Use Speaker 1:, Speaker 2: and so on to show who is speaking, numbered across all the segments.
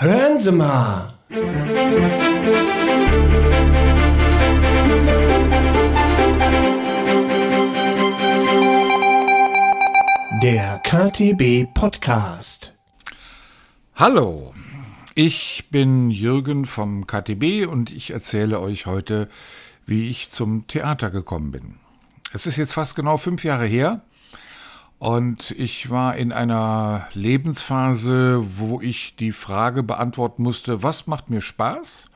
Speaker 1: Hören Sie mal! Der KTB Podcast.
Speaker 2: Hallo, ich bin Jürgen vom KTB und ich erzähle euch heute, wie ich zum Theater gekommen bin. Es ist jetzt fast genau fünf Jahre her und ich war in einer Lebensphase, wo ich die Frage beantworten musste, was macht mir Spaß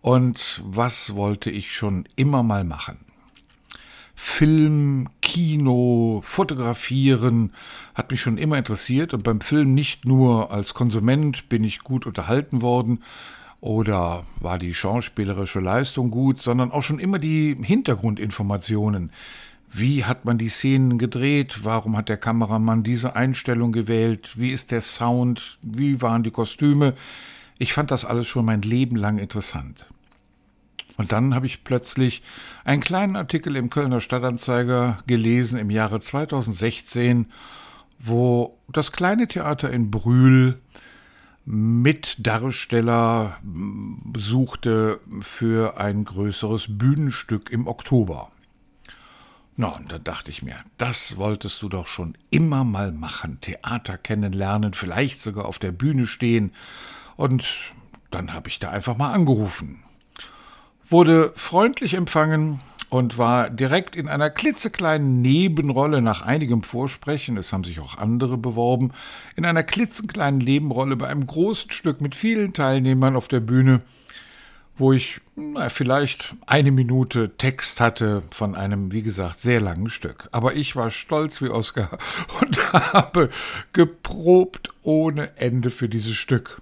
Speaker 2: und was wollte ich schon immer mal machen. Film, Kino, Fotografieren hat mich schon immer interessiert und beim Film nicht nur als Konsument bin ich gut unterhalten worden oder war die schauspielerische Leistung gut, sondern auch schon immer die Hintergrundinformationen. Wie hat man die Szenen gedreht? Warum hat der Kameramann diese Einstellung gewählt? Wie ist der Sound? Wie waren die Kostüme? Ich fand das alles schon mein Leben lang interessant. Und dann habe ich plötzlich einen kleinen Artikel im Kölner Stadtanzeiger gelesen im Jahre 2016, wo das kleine Theater in Brühl Mitdarsteller suchte für ein größeres Bühnenstück im Oktober. Na, und dann dachte ich mir, das wolltest du doch schon immer mal machen. Theater kennenlernen, vielleicht sogar auf der Bühne stehen. Und dann habe ich da einfach mal angerufen wurde freundlich empfangen und war direkt in einer klitzekleinen Nebenrolle nach einigem Vorsprechen, es haben sich auch andere beworben, in einer klitzekleinen Nebenrolle bei einem großen Stück mit vielen Teilnehmern auf der Bühne, wo ich na, vielleicht eine Minute Text hatte von einem, wie gesagt, sehr langen Stück. Aber ich war stolz wie Oscar und habe geprobt ohne Ende für dieses Stück.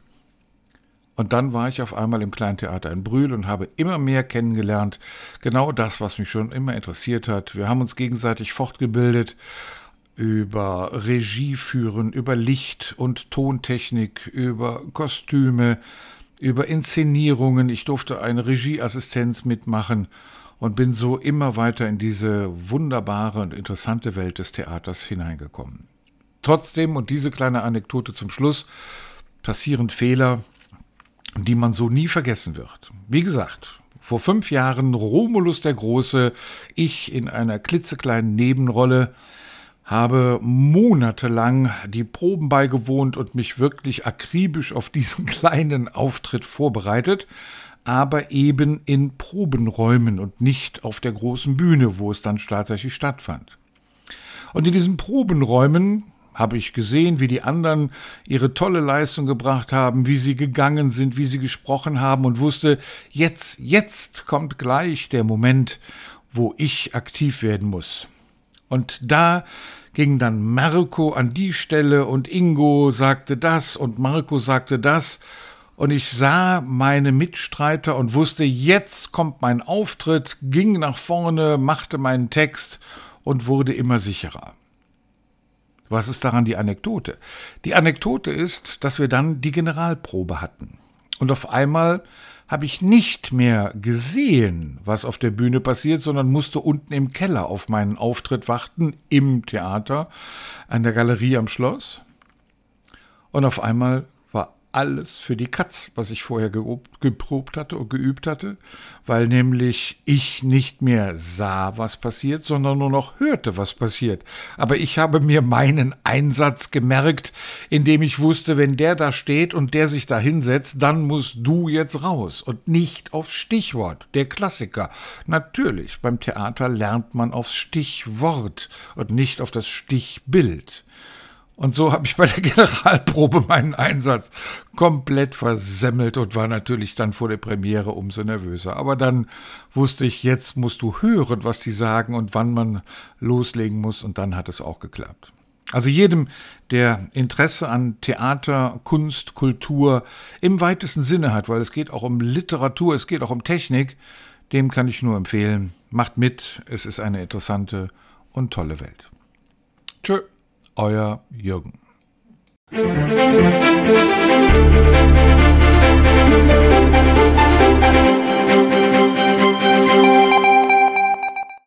Speaker 2: Und dann war ich auf einmal im Kleintheater in Brühl und habe immer mehr kennengelernt. Genau das, was mich schon immer interessiert hat. Wir haben uns gegenseitig fortgebildet über Regie führen, über Licht und Tontechnik, über Kostüme, über Inszenierungen. Ich durfte eine Regieassistenz mitmachen und bin so immer weiter in diese wunderbare und interessante Welt des Theaters hineingekommen. Trotzdem, und diese kleine Anekdote zum Schluss, passieren Fehler, die man so nie vergessen wird. Wie gesagt, vor fünf Jahren Romulus der Große, ich in einer klitzekleinen Nebenrolle, habe monatelang die Proben beigewohnt und mich wirklich akribisch auf diesen kleinen Auftritt vorbereitet, aber eben in Probenräumen und nicht auf der großen Bühne, wo es dann tatsächlich stattfand. Und in diesen Probenräumen habe ich gesehen, wie die anderen ihre tolle Leistung gebracht haben, wie sie gegangen sind, wie sie gesprochen haben und wusste, jetzt, jetzt kommt gleich der Moment, wo ich aktiv werden muss. Und da ging dann Marco an die Stelle und Ingo sagte das und Marco sagte das und ich sah meine Mitstreiter und wusste, jetzt kommt mein Auftritt, ging nach vorne, machte meinen Text und wurde immer sicherer. Was ist daran die Anekdote? Die Anekdote ist, dass wir dann die Generalprobe hatten. Und auf einmal habe ich nicht mehr gesehen, was auf der Bühne passiert, sondern musste unten im Keller auf meinen Auftritt warten, im Theater, an der Galerie am Schloss. Und auf einmal alles für die Katz, was ich vorher geprobt hatte und geübt hatte, weil nämlich ich nicht mehr sah, was passiert, sondern nur noch hörte, was passiert. Aber ich habe mir meinen Einsatz gemerkt, indem ich wusste, wenn der da steht und der sich da hinsetzt, dann musst du jetzt raus und nicht aufs Stichwort, der Klassiker. Natürlich, beim Theater lernt man aufs Stichwort und nicht auf das Stichbild. Und so habe ich bei der Generalprobe meinen Einsatz komplett versemmelt und war natürlich dann vor der Premiere umso nervöser. Aber dann wusste ich, jetzt musst du hören, was die sagen und wann man loslegen muss und dann hat es auch geklappt. Also jedem, der Interesse an Theater, Kunst, Kultur im weitesten Sinne hat, weil es geht auch um Literatur, es geht auch um Technik, dem kann ich nur empfehlen, macht mit, es ist eine interessante und tolle Welt. Tschö. Euer Jürgen.